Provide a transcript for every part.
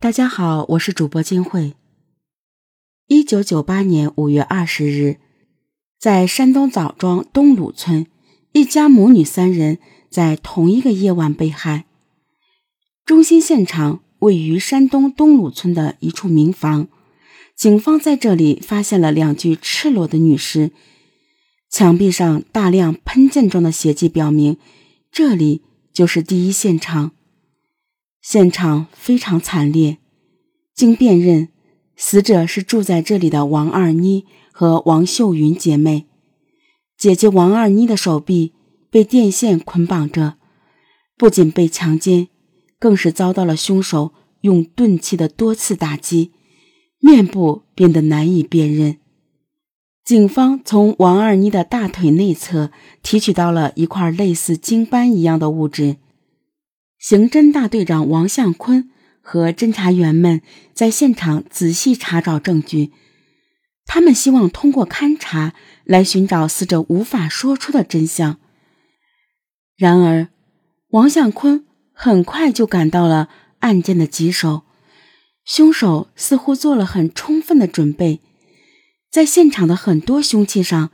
大家好，我是主播金慧。一九九八年五月二十日，在山东枣庄东鲁村，一家母女三人在同一个夜晚被害。中心现场位于山东东鲁村的一处民房，警方在这里发现了两具赤裸的女尸，墙壁上大量喷溅状的血迹表明，这里就是第一现场。现场非常惨烈，经辨认，死者是住在这里的王二妮和王秀云姐妹。姐姐王二妮的手臂被电线捆绑着，不仅被强奸，更是遭到了凶手用钝器的多次打击，面部变得难以辨认。警方从王二妮的大腿内侧提取到了一块类似精斑一样的物质。刑侦大队长王向坤和侦查员们在现场仔细查找证据，他们希望通过勘查来寻找死者无法说出的真相。然而，王向坤很快就感到了案件的棘手，凶手似乎做了很充分的准备。在现场的很多凶器上，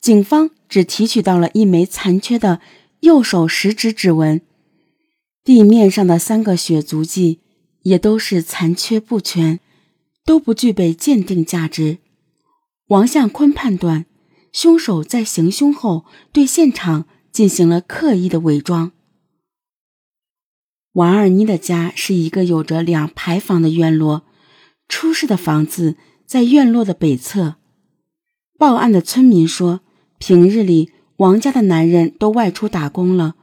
警方只提取到了一枚残缺的右手食指指纹。地面上的三个血足迹也都是残缺不全，都不具备鉴定价值。王向坤判断，凶手在行凶后对现场进行了刻意的伪装。王二妮的家是一个有着两排房的院落，出事的房子在院落的北侧。报案的村民说，平日里王家的男人都外出打工了，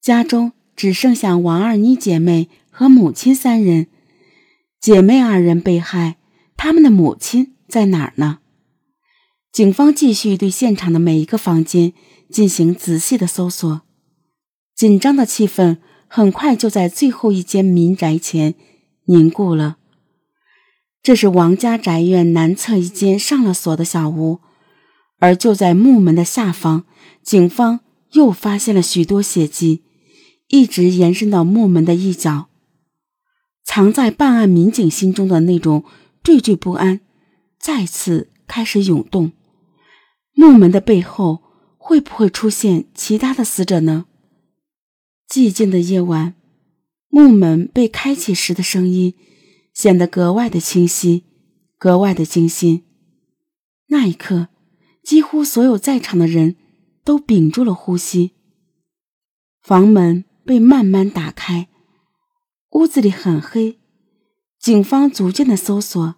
家中。只剩下王二妮姐妹和母亲三人，姐妹二人被害，他们的母亲在哪儿呢？警方继续对现场的每一个房间进行仔细的搜索，紧张的气氛很快就在最后一间民宅前凝固了。这是王家宅院南侧一间上了锁的小屋，而就在木门的下方，警方又发现了许多血迹。一直延伸到木门的一角，藏在办案民警心中的那种惴惴不安再次开始涌动。木门的背后会不会出现其他的死者呢？寂静的夜晚，木门被开启时的声音显得格外的清晰，格外的惊心。那一刻，几乎所有在场的人都屏住了呼吸。房门。被慢慢打开，屋子里很黑。警方逐渐的搜索，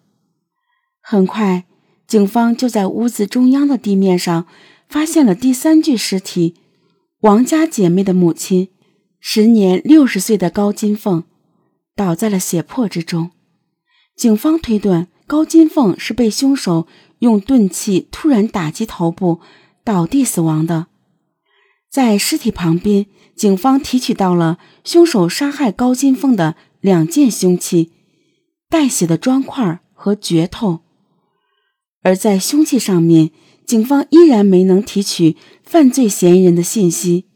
很快，警方就在屋子中央的地面上发现了第三具尸体——王家姐妹的母亲，时年六十岁的高金凤，倒在了血泊之中。警方推断，高金凤是被凶手用钝器突然打击头部，倒地死亡的。在尸体旁边。警方提取到了凶手杀害高金凤的两件凶器：带血的砖块和镢头。而在凶器上面，警方依然没能提取犯罪嫌疑人的信息。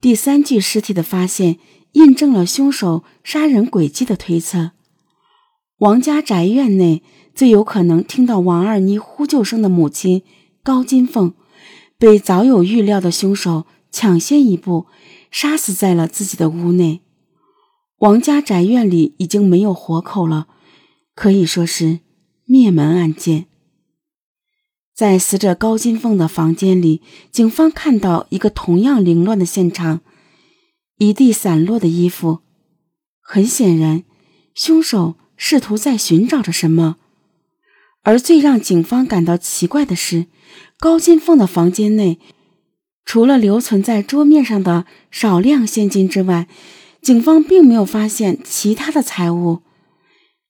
第三具尸体的发现，印证了凶手杀人轨迹的推测。王家宅院内最有可能听到王二妮呼救声的母亲高金凤，被早有预料的凶手。抢先一步，杀死在了自己的屋内。王家宅院里已经没有活口了，可以说是灭门案件。在死者高金凤的房间里，警方看到一个同样凌乱的现场，一地散落的衣服。很显然，凶手试图在寻找着什么。而最让警方感到奇怪的是，高金凤的房间内。除了留存在桌面上的少量现金之外，警方并没有发现其他的财物。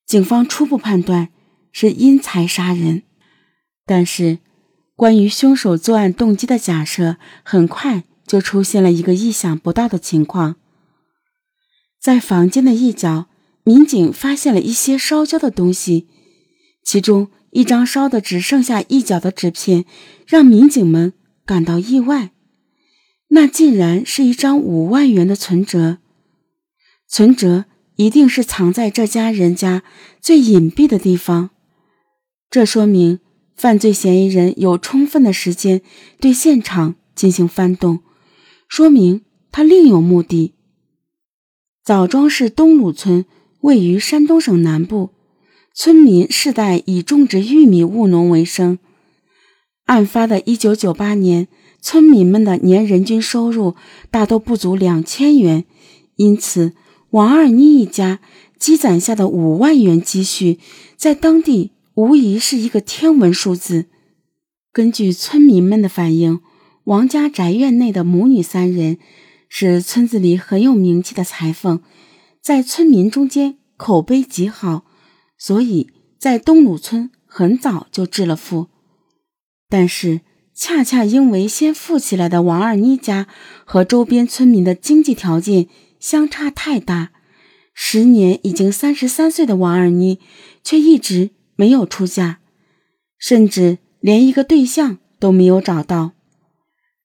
警方初步判断是因财杀人，但是关于凶手作案动机的假设很快就出现了一个意想不到的情况。在房间的一角，民警发现了一些烧焦的东西，其中一张烧的只剩下一角的纸片，让民警们感到意外。那竟然是一张五万元的存折，存折一定是藏在这家人家最隐蔽的地方。这说明犯罪嫌疑人有充分的时间对现场进行翻动，说明他另有目的。枣庄市东鲁村位于山东省南部，村民世代以种植玉米务农为生。案发的一九九八年，村民们的年人均收入大都不足两千元，因此王二妮一家积攒下的五万元积蓄，在当地无疑是一个天文数字。根据村民们的反映，王家宅院内的母女三人是村子里很有名气的裁缝，在村民中间口碑极好，所以在东鲁村很早就致了富。但是，恰恰因为先富起来的王二妮家和周边村民的经济条件相差太大，时年已经三十三岁的王二妮却一直没有出嫁，甚至连一个对象都没有找到。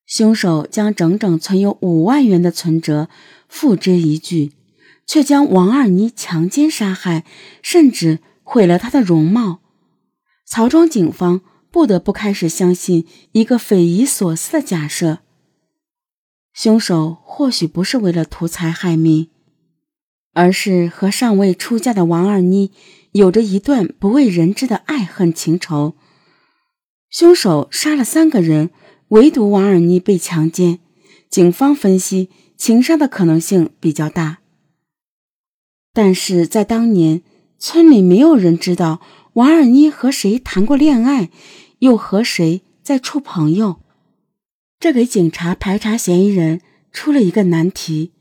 凶手将整整存有五万元的存折付之一炬，却将王二妮强奸杀害，甚至毁了她的容貌。曹庄警方。不得不开始相信一个匪夷所思的假设：凶手或许不是为了图财害命，而是和尚未出嫁的王二妮有着一段不为人知的爱恨情仇。凶手杀了三个人，唯独王二妮被强奸。警方分析，情杀的可能性比较大。但是在当年，村里没有人知道王二妮和谁谈过恋爱。又和谁在处朋友？这给警察排查嫌疑人出了一个难题。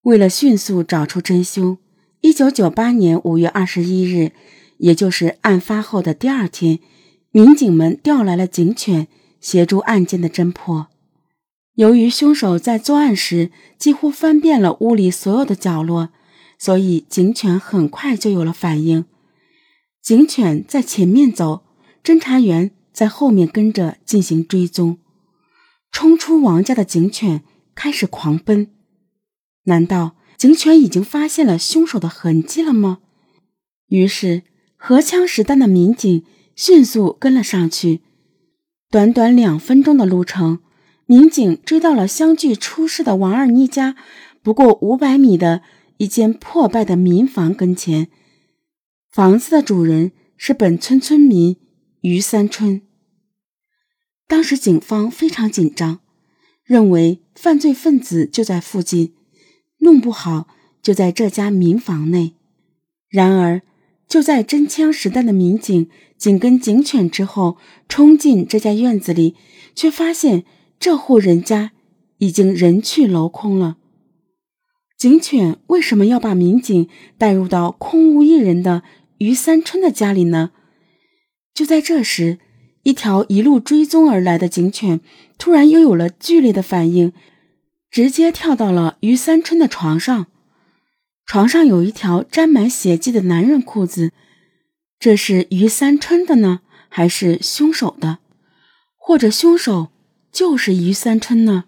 为了迅速找出真凶，一九九八年五月二十一日，也就是案发后的第二天，民警们调来了警犬协助案件的侦破。由于凶手在作案时几乎翻遍了屋里所有的角落，所以警犬很快就有了反应。警犬在前面走。侦查员在后面跟着进行追踪，冲出王家的警犬开始狂奔。难道警犬已经发现了凶手的痕迹了吗？于是，荷枪实弹的民警迅速跟了上去。短短两分钟的路程，民警追到了相距出事的王二妮家不过五百米的一间破败的民房跟前。房子的主人是本村村民。于三春。当时警方非常紧张，认为犯罪分子就在附近，弄不好就在这家民房内。然而，就在真枪实弹的民警紧跟警犬之后冲进这家院子里，却发现这户人家已经人去楼空了。警犬为什么要把民警带入到空无一人的于三春的家里呢？就在这时，一条一路追踪而来的警犬突然又有了剧烈的反应，直接跳到了于三春的床上。床上有一条沾满血迹的男人裤子，这是于三春的呢，还是凶手的？或者凶手就是于三春呢？